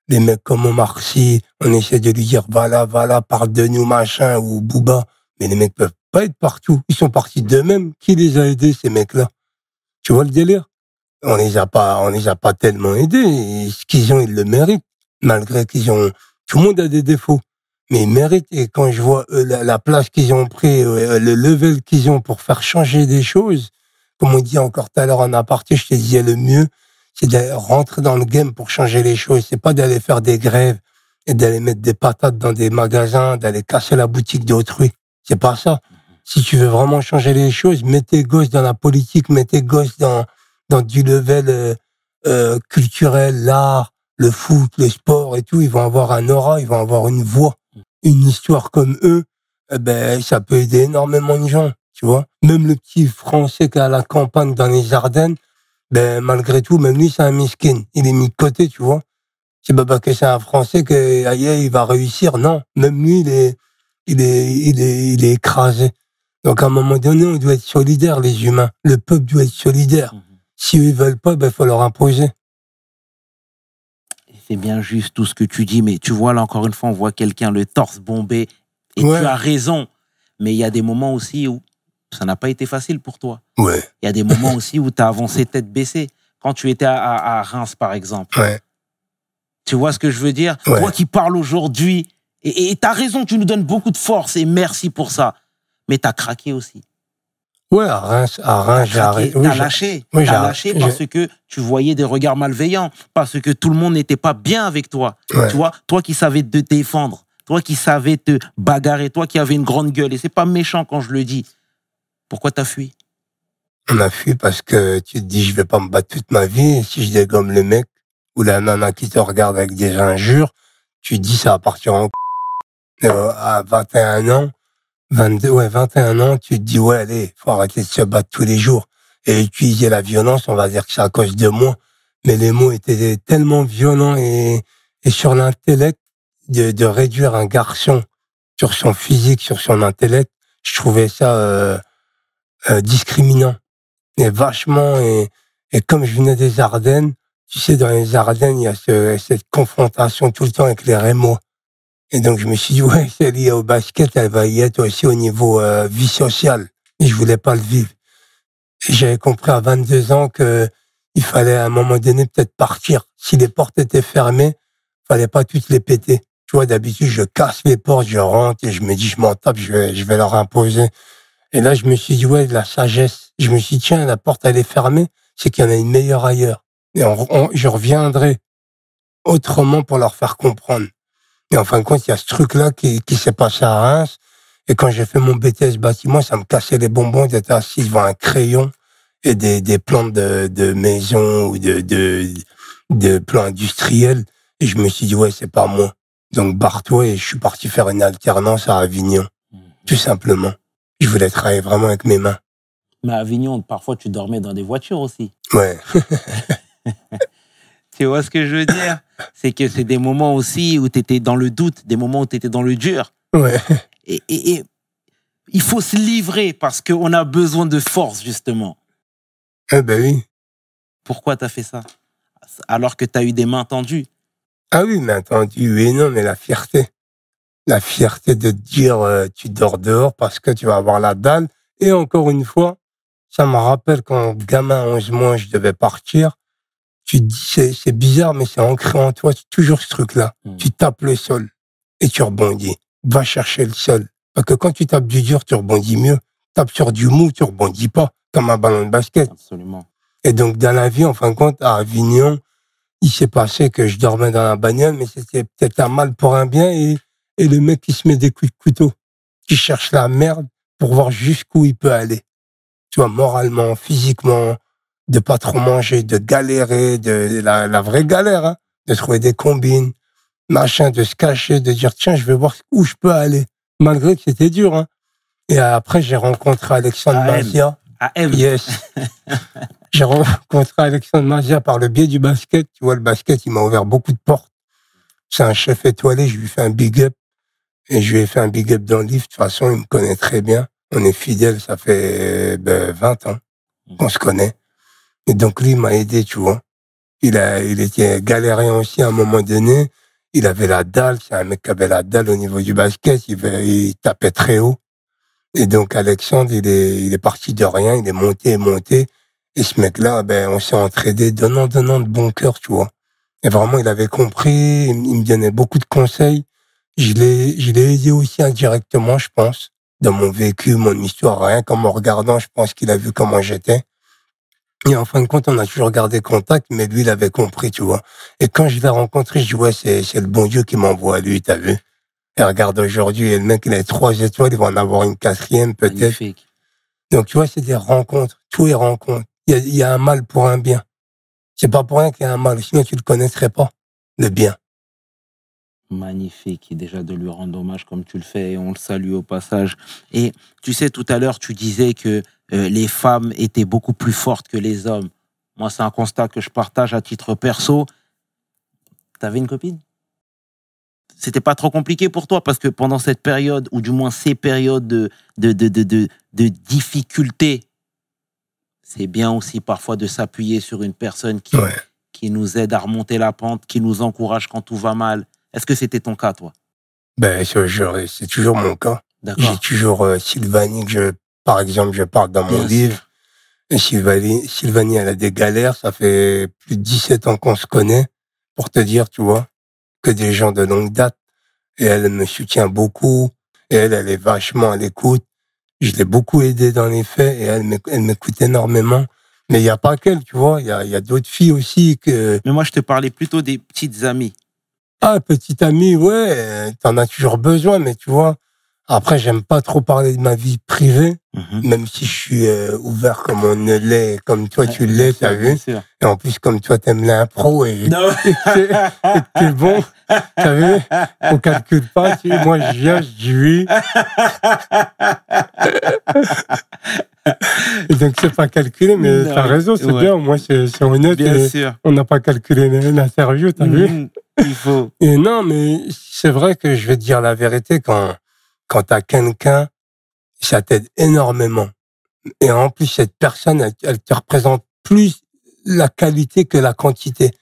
des mecs comme Omar Sy, on essaie de lui dire, voilà, voilà, parle de nous, machin, ou Booba. Mais les mecs peuvent pas être partout. Ils sont partis d'eux-mêmes. Qui les a aidés, ces mecs-là? Tu vois le délire? On les a pas, on les a pas tellement aidés. Ce qu'ils ont, ils le méritent. Malgré qu'ils ont, tout le monde a des défauts. Mais ils méritent. Et quand je vois eux, la, la place qu'ils ont pris, euh, le level qu'ils ont pour faire changer des choses, comme on dit encore tout à l'heure en aparté, je te disais le mieux, c'est de rentrer dans le game pour changer les choses. C'est pas d'aller faire des grèves et d'aller mettre des patates dans des magasins, d'aller casser la boutique d'autrui. C'est pas ça. Si tu veux vraiment changer les choses, mets tes gosses dans la politique, mets tes gosses dans, dans du level euh, euh, culturel, l'art, le foot, le sport et tout. Ils vont avoir un aura, ils vont avoir une voix, une histoire comme eux. Eh ben, ça peut aider énormément de gens, tu vois. Même le petit Français qui est à la campagne dans les Ardennes, ben, malgré tout, même lui, c'est un miskin. Il est mis de côté, tu vois. C'est pas parce que c'est un Français que, aïe, il va réussir. Non. Même lui, il est, il est, il est, il est écrasé. Donc, à un moment donné, on doit être solidaire, les humains. Le peuple doit être solidaire. Mhm. Si eux, ils veulent pas, ben, faut leur imposer. C'est bien juste tout ce que tu dis, mais tu vois, là, encore une fois, on voit quelqu'un le torse bombé. Et Ouais. tu as raison. Mais il y a des moments aussi où ça n'a pas été facile pour toi. Ouais, Il y a des moments aussi où tu as avancé tête baissée. Quand tu étais à, à- à Reims, par exemple. ouais. Tu vois ce que je veux dire? Ouais. Toi qui parles aujourd'hui, et tu as raison, tu nous donnes beaucoup de force et merci pour ça. Mais tu as craqué aussi. Ouais, à Reims, à Reims, j'ai T'as arrêté. Oui, t'as lâché. oui, T'as j'ai- lâché parce que tu voyais des regards malveillants, parce que tout le monde n'était pas bien avec toi. Ouais. Tu vois, toi qui savais te défendre, toi qui savais te bagarrer, toi qui avais une grande gueule, et c'est pas méchant quand je le dis. Pourquoi t'as fui? On a fui parce que tu te dis, je vais pas me battre toute ma vie. Si je dégomme le mec ou la nana qui te regarde avec des injures, tu dis, ça va partir en euh, à 21 ans, 22, ouais, 21 ans, tu te dis, ouais, allez, faut arrêter de se battre tous les jours. Et utiliser la violence, on va dire que c'est à cause de moi. Mais les mots étaient tellement violents et, et sur l'intellect, de, de réduire un garçon sur son physique, sur son intellect, je trouvais ça euh, euh, discriminant et vachement et, et comme je venais des Ardennes, tu sais dans les Ardennes il y a ce- cette confrontation tout le temps avec les Rémois et donc je me suis dit ouais c'est lié au basket elle va y être aussi au niveau euh, vie sociale. Et je voulais pas le vivre. Et j'avais compris à 22 ans que il fallait à un moment donné peut-être partir. Si les portes étaient fermées fallait pas toutes les péter. Tu vois d'habitude je casse les portes je rentre et je me dis je m'en tape je vais je vais leur imposer. Et là, je me suis dit, ouais, de la sagesse. Je me suis dit, tiens, la porte, elle est fermée, c'est qu'il y en a une meilleure ailleurs. Et on- on- je reviendrai autrement pour leur faire comprendre. Et en fin de compte, il y a ce truc-là qui, qui s'est passé à Reims. Et quand j'ai fait mon BTS bâtiment, ça me cassait les bonbons d'être assis devant un crayon et des, des plantes de, de maison ou de, de, de plan industriel. Et je me suis dit, ouais, c'est pas moi. Donc, barre-toi et je suis parti faire une alternance à Avignon, tout simplement. Je voulais travailler vraiment avec mes mains. Mais à Avignon, parfois, tu dormais dans des voitures aussi. Ouais. Tu vois ce que je veux dire? C'est que c'est des moments aussi où tu étais dans le doute, des moments où tu étais dans le dur. Ouais. Et, et- et il faut se livrer parce qu'on a besoin de force, justement. Eh ben oui. Pourquoi tu as fait ça? Alors que tu as eu des mains tendues. Ah oui, mais entendu, oui, non, mais la fierté. La fierté de te dire, euh, tu dors dehors parce que tu vas avoir la dalle. Et encore une fois, ça me rappelle quand gamin, 11 mois, je devais partir. Tu te dis, c'est, c'est bizarre, mais c'est ancré en toi, c'est toujours ce truc-là. Mm. Tu tapes le sol et tu rebondis. Va chercher le sol. Parce que quand tu tapes du dur, tu rebondis mieux. Tape sur du mou, tu rebondis pas, comme un ballon de basket. Absolument. Et donc, dans la vie, en fin de compte, à Avignon, il s'est passé que je dormais dans la bagnole, mais c'était peut-être un mal pour un bien, et, et le mec qui se met des coups de couteau, qui cherche la merde pour voir jusqu'où il peut aller. Tu vois, moralement, physiquement, de pas trop manger, de galérer, de la, la vraie galère, hein, de trouver des combines, machin, de se cacher, de dire, tiens, je vais voir où je peux aller, malgré que c'était dur. Hein. Et après, j'ai rencontré Alexandre Ah. Mazia. Yes. J'ai rencontré Alexandre Mazia par le biais du basket. Tu vois, le basket, il m'a ouvert beaucoup de portes. C'est un chef étoilé, je lui fais un big up. Et je lui ai fait un big up dans le livre. De toute façon, il me connaît très bien. On est fidèles, ça fait ben, 20 ans qu'on se connaît. Et donc, lui, m'a aidé, tu vois. Il, a, il était galérien aussi à un moment donné. Il avait la dalle. C'est un mec qui avait la dalle au niveau du basket. Il, tapait très haut. Et donc, Alexandre, il est, il est parti de rien. Il est monté et monté. Et ce mec-là, ben, on s'est entraidé, donnant, donnant de bon cœur, tu vois. Et vraiment, il avait compris, il me donnait beaucoup de conseils. Je l'ai, je l'ai aidé aussi indirectement, je pense, dans mon vécu, mon histoire, rien qu'en me regardant, je pense qu'il a vu comment j'étais. Et en fin de compte, on a toujours gardé contact, mais lui, il avait compris, tu vois. Et quand je l'ai rencontré, je dis, ouais, c'est, c'est le bon Dieu qui m'envoie à lui, t'as vu. Et regarde aujourd'hui, et le mec, il a trois étoiles, il va en avoir une quatrième, peut-être. Magnifique. Donc, tu vois, c'est des rencontres. Tout est rencontre. Il y a, il y a un mal pour un bien. C'est pas pour rien qu'il y a un mal. Sinon, tu le connaîtrais pas. Le bien. Magnifique. Et déjà de lui rendre hommage comme tu le fais et on le salue au passage. Et tu sais, tout à l'heure, tu disais que euh, les femmes étaient beaucoup plus fortes que les hommes. Moi, c'est un constat que je partage à titre perso. T'avais une copine? C'était pas trop compliqué pour toi parce que pendant cette période, ou du moins ces périodes de, de, de, de, de, de difficulté, c'est bien aussi parfois de s'appuyer sur une personne qui, Ouais. qui nous aide à remonter la pente, qui nous encourage quand tout va mal. Est-ce que c'était ton cas, toi? Ben, c'est toujours mon cas. J'ai toujours euh, Sylvanie, que je, par exemple, je parle dans mon livre. Sylvanie, Sylvanie, elle a des galères. Ça fait plus de 17 ans qu'on se connaît. Pour te dire, tu vois, que des gens de longue date. Et elle me soutient beaucoup. Et elle, elle est vachement à l'écoute. Je l'ai beaucoup aidée dans les faits et elle m'éc- elle m'écoute énormément. Mais il n'y a pas qu'elle, tu vois. Il y a, y a d'autres filles aussi que, Mais moi, je te parlais plutôt des petites amies. ah, petite amie, ouais, t'en as toujours besoin, mais tu vois. Après, j'aime pas trop parler de ma vie privée, Mhm. même si je suis euh, ouvert comme on l'est, comme toi tu l'es, t'as vu. Et en plus, comme toi, t'aimes l'impro et et que t'es bon, t'as vu. On calcule pas, tu moi je viens, je dis oui. Et donc c'est pas calculé, mais Non, t'as raison, c'est ouais. bien, moi c'est c'est honnête Bien sûr. on n'a pas calculé l'interview, t'as vu. Mhm. Il faut. Et non, mais c'est vrai que je vais te dire la vérité, quand, quand t'as quelqu'un, ça t'aide énormément. Et en plus, cette personne, elle, elle te représente plus la qualité que la quantité.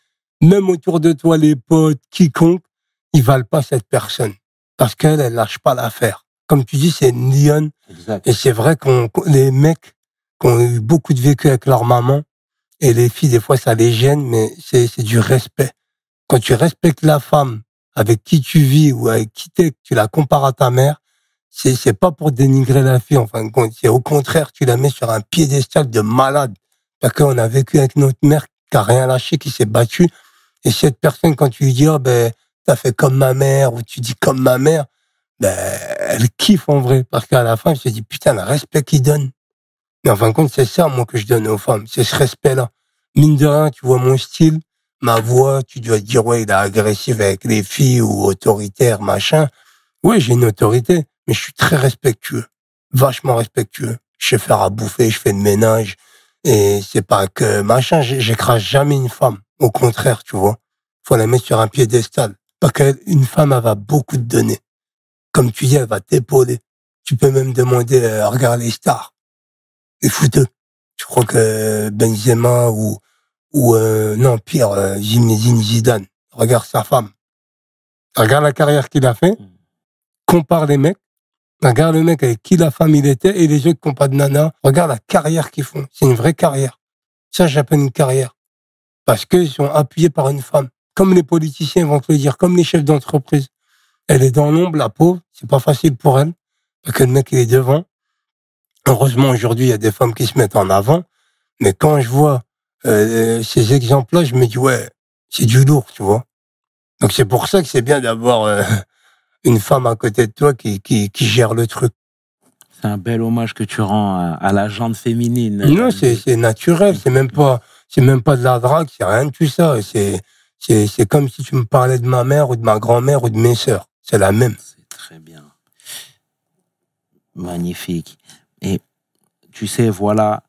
Même autour de toi, les potes, quiconque, ils valent pas cette personne. Parce qu'elle, elle lâche pas l'affaire. Comme tu dis, c'est une lionne. Exact. Et c'est vrai qu'on, les mecs qui ont eu beaucoup de vécu avec leur maman, et les filles, des fois, ça les gêne, mais c'est, c'est du respect. Quand tu respectes la femme avec qui tu vis ou avec qui t'es, que tu la compares à ta mère, c'est, c'est pas pour dénigrer la fille, en fin de compte. C'est au contraire, tu la mets sur un piédestal de malade. Parce qu'on a vécu avec notre mère qui a rien lâché, qui s'est battue. Et cette personne, quand tu lui dis, oh, ben, t'as fait comme ma mère, ou tu dis comme ma mère, ben, elle kiffe en vrai. Parce qu'à la fin, elle se dit, putain, le respect qu'il donne. Mais en fin de compte, c'est ça, moi, que je donne aux femmes. C'est ce respect-là. Mine de rien, tu vois mon style. ma voix, tu dois dire, ouais, il est agressif avec les filles ou autoritaire, machin. Ouais, j'ai une autorité, mais je suis très respectueux, vachement respectueux. Je sais faire à bouffer, je fais le ménage, et c'est pas que machin, j'écrase jamais une femme. Au contraire, tu vois. Faut la mettre sur un piédestal. Parce qu'une femme, elle va beaucoup te donner. Comme tu dis, elle va t'épauler. Tu peux même demander, euh, regarde les stars. Les footeux. Je crois que Benzema ou, ou euh, non, pire, euh, Zinedine Zidane. Regarde sa femme. Regarde la carrière qu'il a fait. Compare les mecs. Regarde le mec avec qui la femme il était et les autres qui n'ont pas de nana. Regarde la carrière qu'ils font. C'est une vraie carrière. Ça, j'appelle une carrière. Parce qu'ils sont appuyés par une femme. Comme les politiciens vont te le dire, comme les chefs d'entreprise. Elle est dans l'ombre, la pauvre. C'est pas facile pour elle. Parce que le mec, il est devant. Heureusement, aujourd'hui, il y a des femmes qui se mettent en avant. Mais quand je vois euh, ces exemples-là, je me dis, ouais, c'est du lourd, tu vois. Donc c'est pour ça que c'est bien d'avoir euh, une femme à côté de toi qui, qui, qui gère le truc. C'est un bel hommage que tu rends à, à la jante féminine. Non, c'est c'est naturel, c'est même pas c'est même pas de la drague, c'est rien de tout ça. C'est c'est c'est comme si tu me parlais de ma mère ou de ma grand-mère ou de mes sœurs. C'est la même. C'est très bien. Magnifique. Et tu sais, voilà,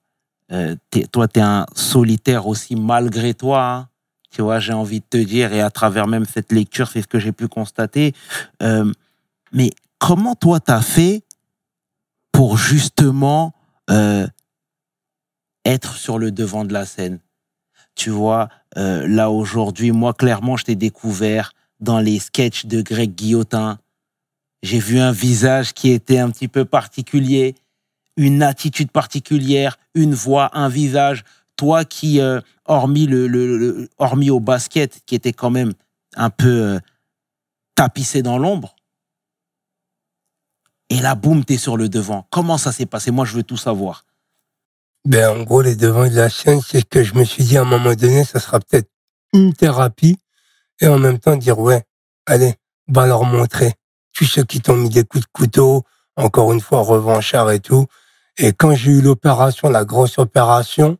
euh, t'es- toi, tu es un solitaire aussi malgré toi. hein. Tu vois, j'ai envie de te dire, et à travers même cette lecture, c'est ce que j'ai pu constater. Euh, mais comment toi, tu as fait pour justement euh, être sur le devant de la scène? Tu vois, euh, là aujourd'hui, moi, clairement, je t'ai découvert dans les sketchs de Greg Guillotin. J'ai vu un visage qui était un petit peu particulier, une attitude particulière, une voix, un visage. Toi qui, euh, hormis, le, hormis au basket, qui était quand même un peu euh, tapissé dans l'ombre, et là, boum, t'es sur le devant. Comment ça s'est passé? Moi, je veux tout savoir. Ben en gros les devants de la scène, c'est que je me suis dit à un moment donné, ça sera peut-être une thérapie et en même temps dire ouais, allez, va leur montrer tous ceux qui t'ont mis des coups de couteau, encore une fois revanchard et tout. Et quand j'ai eu l'opération, la grosse opération,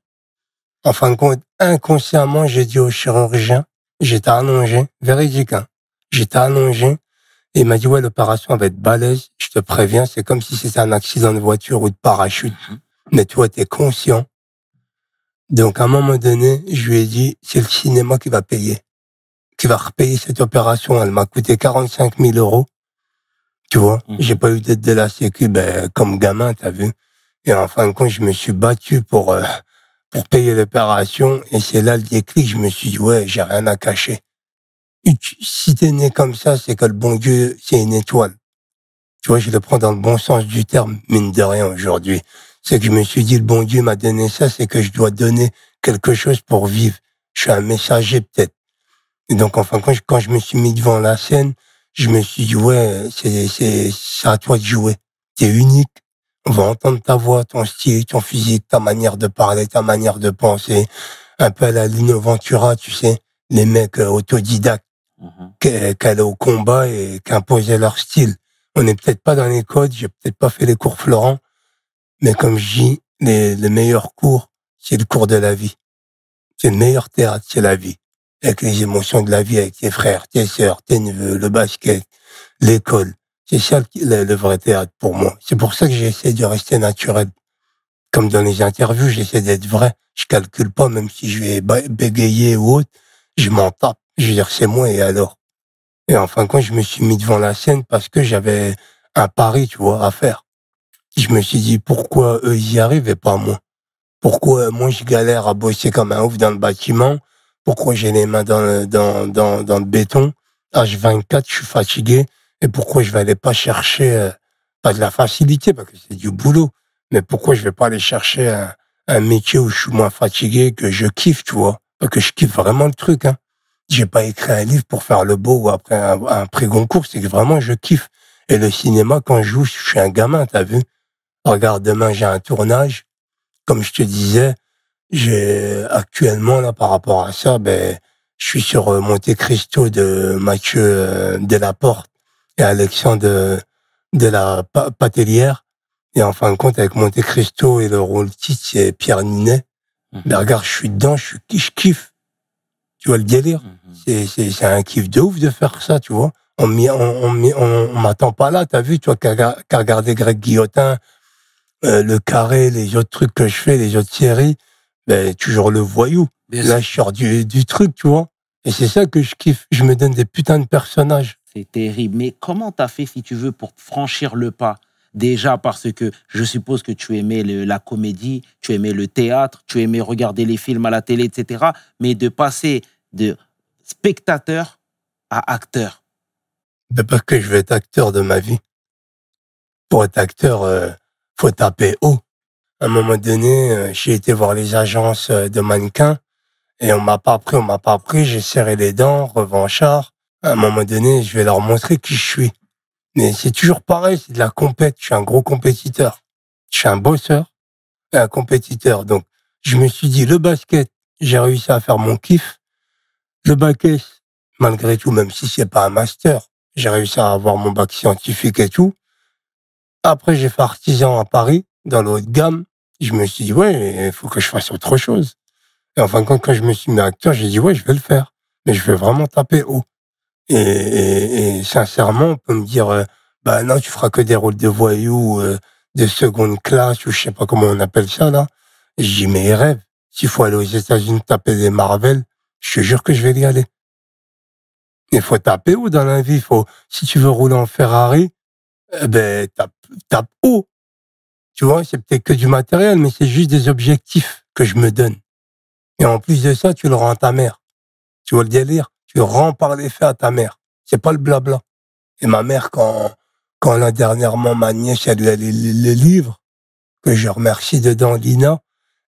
en fin de compte, inconsciemment, j'ai dit au chirurgien, j'étais allongé, véridique, hein, j'étais allongé, et il m'a dit, ouais, l'opération va être balèze, je te préviens, c'est comme si c'était un accident de voiture ou de parachute. Mais toi, t'es conscient. Donc, à un moment donné, je lui ai dit, c'est le cinéma qui va payer, qui va repayer cette opération. Elle m'a coûté 45 000 euros. Tu vois, Mhm. j'ai pas eu d'aide de la sécu, ben, comme gamin, t'as vu. Et en fin de compte, je me suis battu pour, euh, pour payer l'opération. Et c'est là le déclic. Je me suis dit, ouais, j'ai rien à cacher. Si t'es né comme ça, c'est que le bon Dieu, c'est une étoile. Tu vois, je le prends dans le bon sens du terme, mine de rien, aujourd'hui. C'est que je me suis dit, le bon Dieu m'a donné ça, c'est que je dois donner quelque chose pour vivre. Je suis un messager, peut-être. Et donc, enfin, quand je, quand je me suis mis devant la scène, je me suis dit, ouais, c'est, c'est, c'est à toi de jouer. T'es unique. On va entendre ta voix, ton style, ton physique, ta manière de parler, ta manière de penser. Un peu à la Lino Ventura, tu sais, les mecs euh, autodidactes Mhm. qui qui allaient au combat et qui imposaient leur style. On n'est peut-être pas dans les codes, j'ai peut-être pas fait les cours Florent, mais comme je dis, les, les meilleurs cours, c'est le cours de la vie. C'est le meilleur théâtre, c'est la vie. Avec les émotions de la vie, avec tes frères, tes sœurs, tes neveux, le basket, l'école. C'est ça le, le- vrai théâtre pour moi. C'est pour ça que j'essaie de rester naturel. Comme dans les interviews, j'essaie d'être vrai. Je calcule pas, même si je vais bégayer ou autre, je m'en tape. Je veux dire, c'est moi et alors. Et en fin de compte, je me suis mis devant la scène parce que j'avais un pari, tu vois, à faire. Je me suis dit, pourquoi eux, y arrivent et pas moi? Pourquoi moi, je galère à bosser comme un ouf dans le bâtiment? Pourquoi j'ai les mains dans le, dans, dans, dans le béton? H24, je suis fatigué. Et pourquoi je vais aller pas chercher, euh, pas de la facilité, parce que c'est du boulot. Mais pourquoi je vais pas aller chercher un, un métier où je suis moins fatigué, que je kiffe, tu vois? Parce que je kiffe vraiment le truc, hein. J'ai pas écrit un livre pour faire le beau ou après un, un prix Goncourt, c'est que vraiment je kiffe. Et le cinéma, quand je joue, je suis un gamin, t'as vu? Regarde, demain j'ai un tournage. Comme je te disais, j'ai actuellement là par rapport à ça, ben je suis sur euh, Monte Cristo de Mathieu euh, Delaporte et Alexandre de, de la Pa- Patellière. Et en fin de compte, avec Monte Cristo et le rôle titre, c'est Pierre Ninet. Mhm. Regarde, je suis dedans, je, suis, je kiffe. Tu vois le délire Mhm. C'est c'est c'est un kiff de ouf de faire ça, tu vois. On m'y- on, m'attend pas là, t'as vu, tu vois, qu'à regarder Greg Guillotin, euh, le carré, les autres trucs que je fais, les autres séries, ben toujours le voyou. Bien Là, je sors du, du truc, tu vois. Et c'est ça que je kiffe. Je me donne des putains de personnages. C'est terrible. Mais comment t'as fait, si tu veux, pour franchir le pas? Déjà parce que je suppose que tu aimais la comédie, tu aimais le théâtre, tu aimais regarder les films à la télé, etc. Mais de passer de spectateur à acteur. Ben, parce que je veux être acteur de ma vie. Pour être acteur, euh, faut taper haut. À un moment donné, euh, j'ai été voir les agences euh, de mannequins et on m'a pas pris, on m'a pas pris. J'ai serré les dents, revanchard. À un moment donné, je vais leur montrer qui je suis. Mais c'est toujours pareil, c'est de la compète. Je suis un gros compétiteur. Je suis un bosseur et un compétiteur. Donc, je me suis dit, le basket, j'ai réussi à faire mon kiff. Le basket, malgré tout, même si c'est pas un master, j'ai réussi à avoir mon bac scientifique et tout. Après, j'ai fait artisan à Paris, dans le haut de gamme. Je me suis dit, ouais, il faut que je fasse autre chose. Et en fin de compte, quand je me suis mis acteur, j'ai dit, ouais, je vais le faire. Mais je vais vraiment taper haut. Et, et, et sincèrement, on peut me dire, euh, bah non, tu feras que des rôles de voyous, euh, de seconde classe, ou je sais pas comment on appelle ça, là. Et je dis, mais. S'il faut aller aux États-Unis taper des Marvel, je te jure que je vais y aller. Il faut taper haut dans la vie. Faut, si tu veux rouler en Ferrari, eh ben, tape, tape haut. Tu vois, c'est peut-être que du matériel, mais c'est juste des objectifs que je me donne. Et en plus de ça, tu le rends à ta mère. Tu vois le délire? Tu rends par les faits à ta mère. C'est pas le blabla. Et ma mère, quand, quand là, dernièrement, ma nièce, elle a les, les- les livres, que je remercie dedans Lina,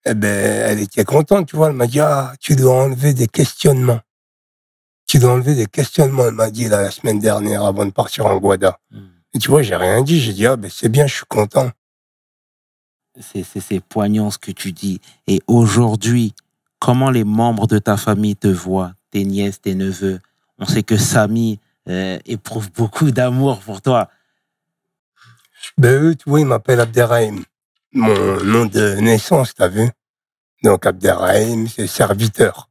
eh ben, elle était contente, tu vois. Elle m'a dit, ah, tu dois enlever des questionnements. Tu dois enlever des questionnements, elle m'a dit, là, la semaine dernière, avant de partir en Guada. Et tu vois, j'ai rien dit. J'ai dit, ah, ben, c'est bien, je suis content. C'est c'est- c'est poignant ce que tu dis. Et aujourd'hui, comment les membres de ta famille te voient, tes nièces, tes neveux On sait que Samy euh, éprouve beaucoup d'amour pour toi. Ben, eux, vois, ils m'appellent Abderrahim. Mon nom de naissance, t'as vu? Donc, Abderrahim, c'est serviteur.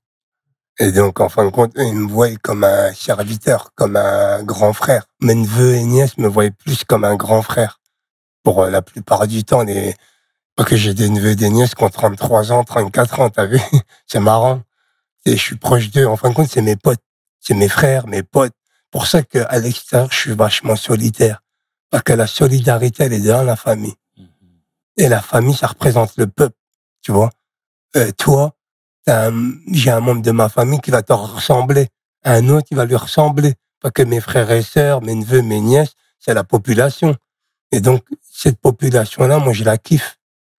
Et donc, en fin de compte, eux, ils me voient comme un serviteur, comme un grand frère. Mes neveux et nièces me voient plus comme un grand frère. Pour euh, la plupart du temps, les... pas que j'ai des neveux et des nièces qui ont 33 ans, 34 ans, t'as vu? c'est marrant. Et je suis proche d'eux. En fin de compte, c'est mes potes. C'est mes frères, mes potes. Pour ça qu'à l'extérieur, je suis vachement solitaire. Parce que la solidarité, elle est dans la famille. Et la famille, ça représente le peuple, tu vois? Euh, toi, j'ai un membre de ma famille qui va te ressembler. Un autre, il va lui ressembler. Pas que mes frères et sœurs, mes neveux, mes nièces, c'est la population. Et donc, cette population-là, moi, je la kiffe.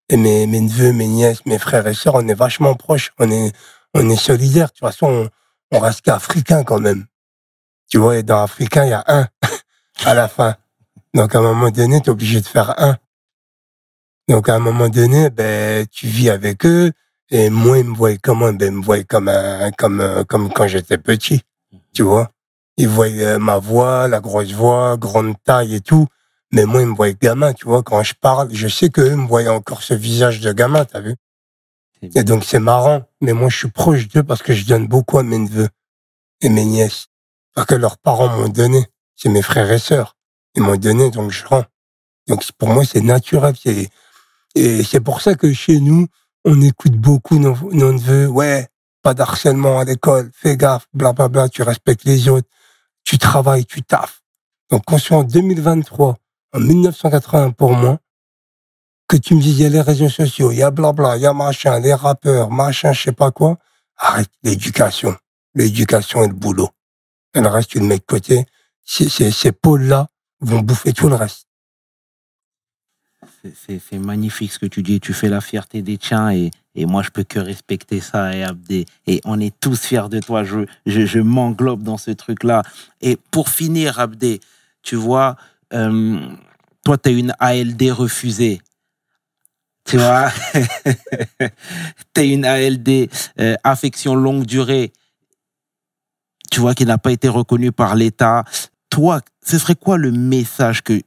Et mes, mes neveux, mes nièces, mes frères et sœurs, on est vachement proches. On est, on est solidaires. De toute façon, on, reste qu'africains quand même. Tu vois, et dans Africain, il y a un à la fin. Donc, à un moment donné, tu obligé de faire un. Donc, à un moment donné, ben, tu vis avec eux. Et moi, ils me voient comment? Ben, ils me voient comme un, comme, comme quand j'étais petit. Tu vois? Ils voient euh, ma voix, la grosse voix, grande taille et tout. Mais moi, ils me voient gamin, tu vois? Quand je parle, je sais qu'eux me voient encore ce visage de gamin, t'as vu? Et donc, c'est marrant. Mais moi, je suis proche d'eux parce que je donne beaucoup à mes neveux et mes nièces. Parce que leurs parents m'ont donné. C'est mes frères et sœurs. Ils m'ont donné, donc je rends. Donc, pour moi, c'est naturel. C'est, et c'est pour ça que chez nous, on écoute beaucoup nos, nos neveux. Ouais, pas d'harcèlement à l'école. Fais gaffe, blablabla. Tu respectes les autres. Tu travailles, tu taffes. Donc, quand je suis en 2023, en 1980 pour moi, que tu me a les réseaux sociaux, il y a blabla, il y a machin, les rappeurs, machin, je sais pas quoi. Arrête l'éducation. L'éducation et le boulot. Et le reste, tu le côté. Ces, ces, ces pôles-là vont bouffer tout le reste. C'est magnifique ce que tu dis. Tu fais la fierté des tiens et, et moi, je peux que respecter ça, et Abdé. Et on est tous fiers de toi. Je, je, je m'englobe dans ce truc-là. Et pour finir, Abdé, tu vois, euh, toi, tu as une ALD refusée. Tu vois, tu as une ALD, euh, affection longue durée, tu vois, qui n'a pas été reconnue par l'État. Toi, ce serait quoi le message que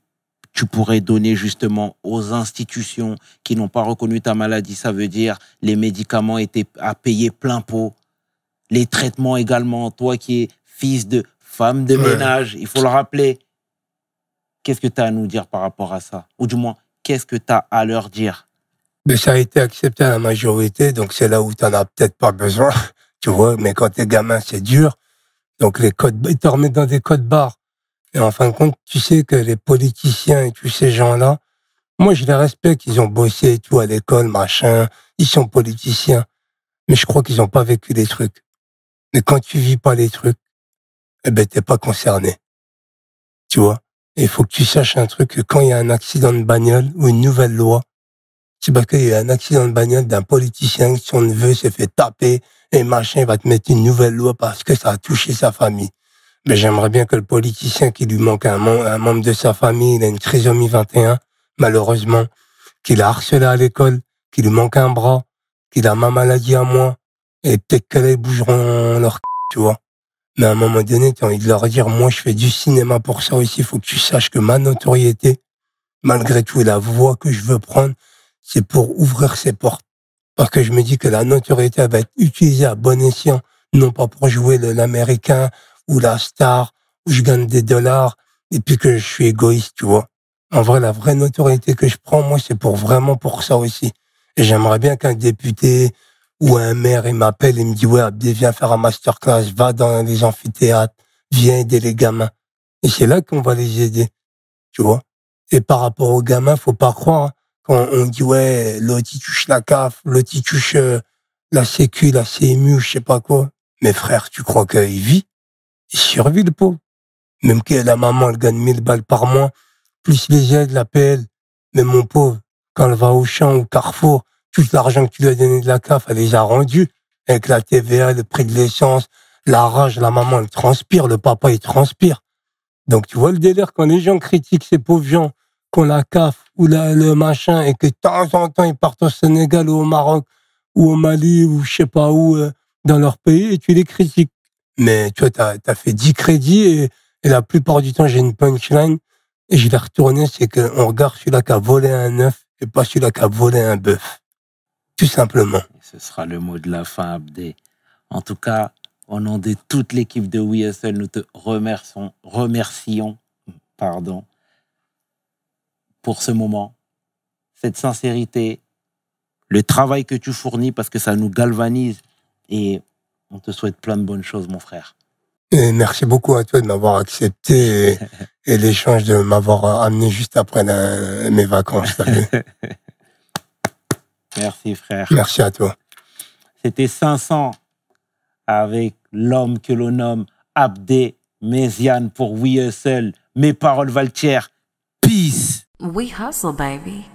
tu pourrais donner justement aux institutions qui n'ont pas reconnu ta maladie? Ça veut dire les médicaments étaient à payer plein pot. les traitements également. Toi qui es fils de femme de Ouais. ménage, il faut le rappeler. Qu'est-ce que tu as à nous dire par rapport à ça? Ou du moins, qu'est-ce que tu as à leur dire? Mais ça a été accepté à la majorité, donc c'est là où t'en as peut-être pas besoin, tu vois. Mais quand t'es gamin, c'est dur. Donc les codes, ils te remettent dans des codes barres. Et en fin de compte, tu sais que les politiciens et tous ces gens-là, moi je les respecte, ils ont bossé et tout à l'école, machin, ils sont politiciens. Mais je crois qu'ils ont pas vécu les trucs. Mais quand tu vis pas les trucs, eh ben t'es pas concerné. Tu vois? Il faut que tu saches un truc, que quand il y a un accident de bagnole ou une nouvelle loi, c'est parce qu'il y a un accident de bagnole d'un politicien qui son neveu s'est fait taper et machin, va te mettre une nouvelle loi parce que ça a touché sa famille. Mais j'aimerais bien que le politicien qui lui manque un, mem- un membre de sa famille, il a une trisomie 21, malheureusement, qu'il a harcelé à l'école, qu'il lui manque un bras, qu'il a ma maladie à moi, et peut-être que là, ils bougeront leur c***, tu vois. Mais à un moment donné, tu as envie de leur dire, moi, je fais du cinéma pour ça aussi, faut que tu saches que ma notoriété, malgré tout, et la voie que je veux prendre, c'est pour ouvrir ses portes. Parce que je me dis que la notoriété va être utilisée à bon escient, non pas pour jouer l'américain ou la star, où je gagne des dollars, et puis que je suis égoïste, tu vois. En vrai, la vraie notoriété que je prends, moi, c'est pour vraiment pour ça aussi. Et j'aimerais bien qu'un député ou un maire, il m'appelle et me dit, ouais, viens faire un masterclass, va dans les amphithéâtres, viens aider les gamins. Et c'est là qu'on va les aider, tu vois. Et par rapport aux gamins, faut pas croire, hein, quand on dit, ouais, l'autre, touche la CAF, l'autre, il touche euh, la Sécu, la CMU, je sais pas quoi. Mes frères, tu crois qu'il vit? Il survit, le pauvre. Même que la maman, elle gagne 1000 balles par mois, plus les aides, la PL. Mais mon pauvre, quand elle va au champ, au carrefour, tout l'argent que tu lui as donné de la CAF, elle les a rendus. Avec la TVA, le prix de l'essence, la rage, la maman, elle transpire, le papa, il transpire. Donc, tu vois le délire, quand les gens critiquent ces pauvres gens, qu'on la CAF ou la- le machin, et que de temps en temps, ils partent au Sénégal ou au Maroc, ou au Mali, ou je sais pas où, euh, dans leur pays, et tu les critiques. Mais tu as fait 10 crédits, et, la plupart du temps, j'ai une punchline, et je l'ai retourné, c'est qu'on regarde celui-là qui a volé un œuf, et pas celui-là qui a volé un bœuf. Tout simplement. Ce sera le mot de la fin, Abdé. En tout cas, au nom de toute l'équipe de WeSL, nous te remercions, remercions pardon, pour ce moment, cette sincérité, le travail que tu fournis parce que ça nous galvanise et on te souhaite plein de bonnes choses, mon frère. Et merci beaucoup à toi de m'avoir accepté et, et l'échange de m'avoir amené juste après la- mes vacances. Merci, frère. Merci à toi. C'était 500 avec l'homme que l'on nomme Abdé Méziane pour We Hustle. Mes paroles valent. We hustle, baby.